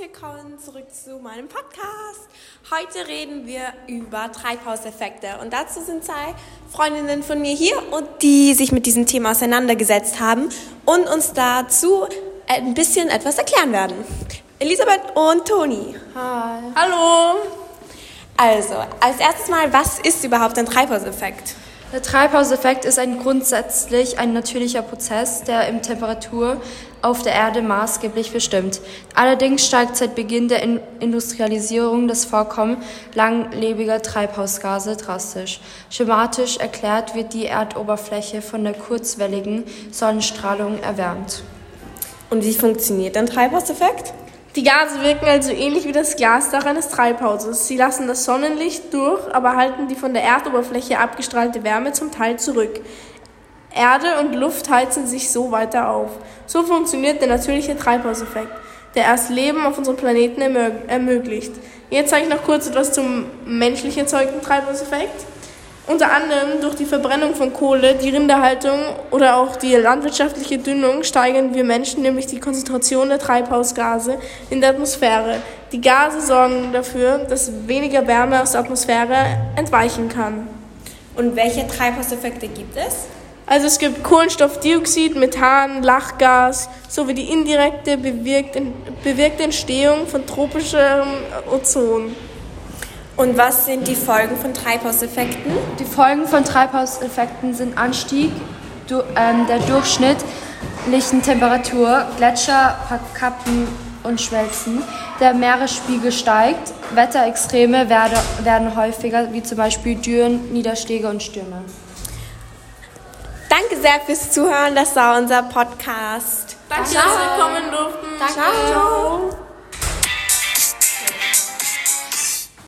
willkommen zurück zu meinem Podcast. Heute reden wir über Treibhauseffekte und dazu sind zwei Freundinnen von mir hier und die sich mit diesem Thema auseinandergesetzt haben und uns dazu ein bisschen etwas erklären werden. Elisabeth und Toni. Hi. Hallo. Also, als erstes mal, was ist überhaupt ein Treibhauseffekt? Der Treibhauseffekt ist ein grundsätzlich ein natürlicher Prozess, der im Temperatur auf der Erde maßgeblich bestimmt. Allerdings steigt seit Beginn der Industrialisierung das Vorkommen langlebiger Treibhausgase drastisch. Schematisch erklärt wird die Erdoberfläche von der kurzwelligen Sonnenstrahlung erwärmt. Und wie funktioniert ein Treibhauseffekt? Die Gase wirken also ähnlich wie das Glasdach eines Treibhauses. Sie lassen das Sonnenlicht durch, aber halten die von der Erdoberfläche abgestrahlte Wärme zum Teil zurück. Erde und Luft heizen sich so weiter auf. So funktioniert der natürliche Treibhauseffekt, der erst Leben auf unserem Planeten ermöglicht. Jetzt zeige ich noch kurz etwas zum menschlich erzeugten Treibhauseffekt. Unter anderem durch die Verbrennung von Kohle, die Rinderhaltung oder auch die landwirtschaftliche Düngung steigern wir Menschen nämlich die Konzentration der Treibhausgase in der Atmosphäre. Die Gase sorgen dafür, dass weniger Wärme aus der Atmosphäre entweichen kann. Und welche Treibhauseffekte gibt es? Also es gibt Kohlenstoffdioxid, Methan, Lachgas sowie die indirekte bewirkte Entstehung von tropischem Ozon. Und was sind die Folgen von Treibhauseffekten? Die Folgen von Treibhauseffekten sind Anstieg ähm, der durchschnittlichen Temperatur, Gletscher kappen und schmelzen, der Meeresspiegel steigt, Wetterextreme werden, werden häufiger, wie zum Beispiel Dürren, Niederschläge und Stürme. Danke sehr fürs Zuhören. Das war unser Podcast. Danke, dass wir kommen durften. Danke. Ciao.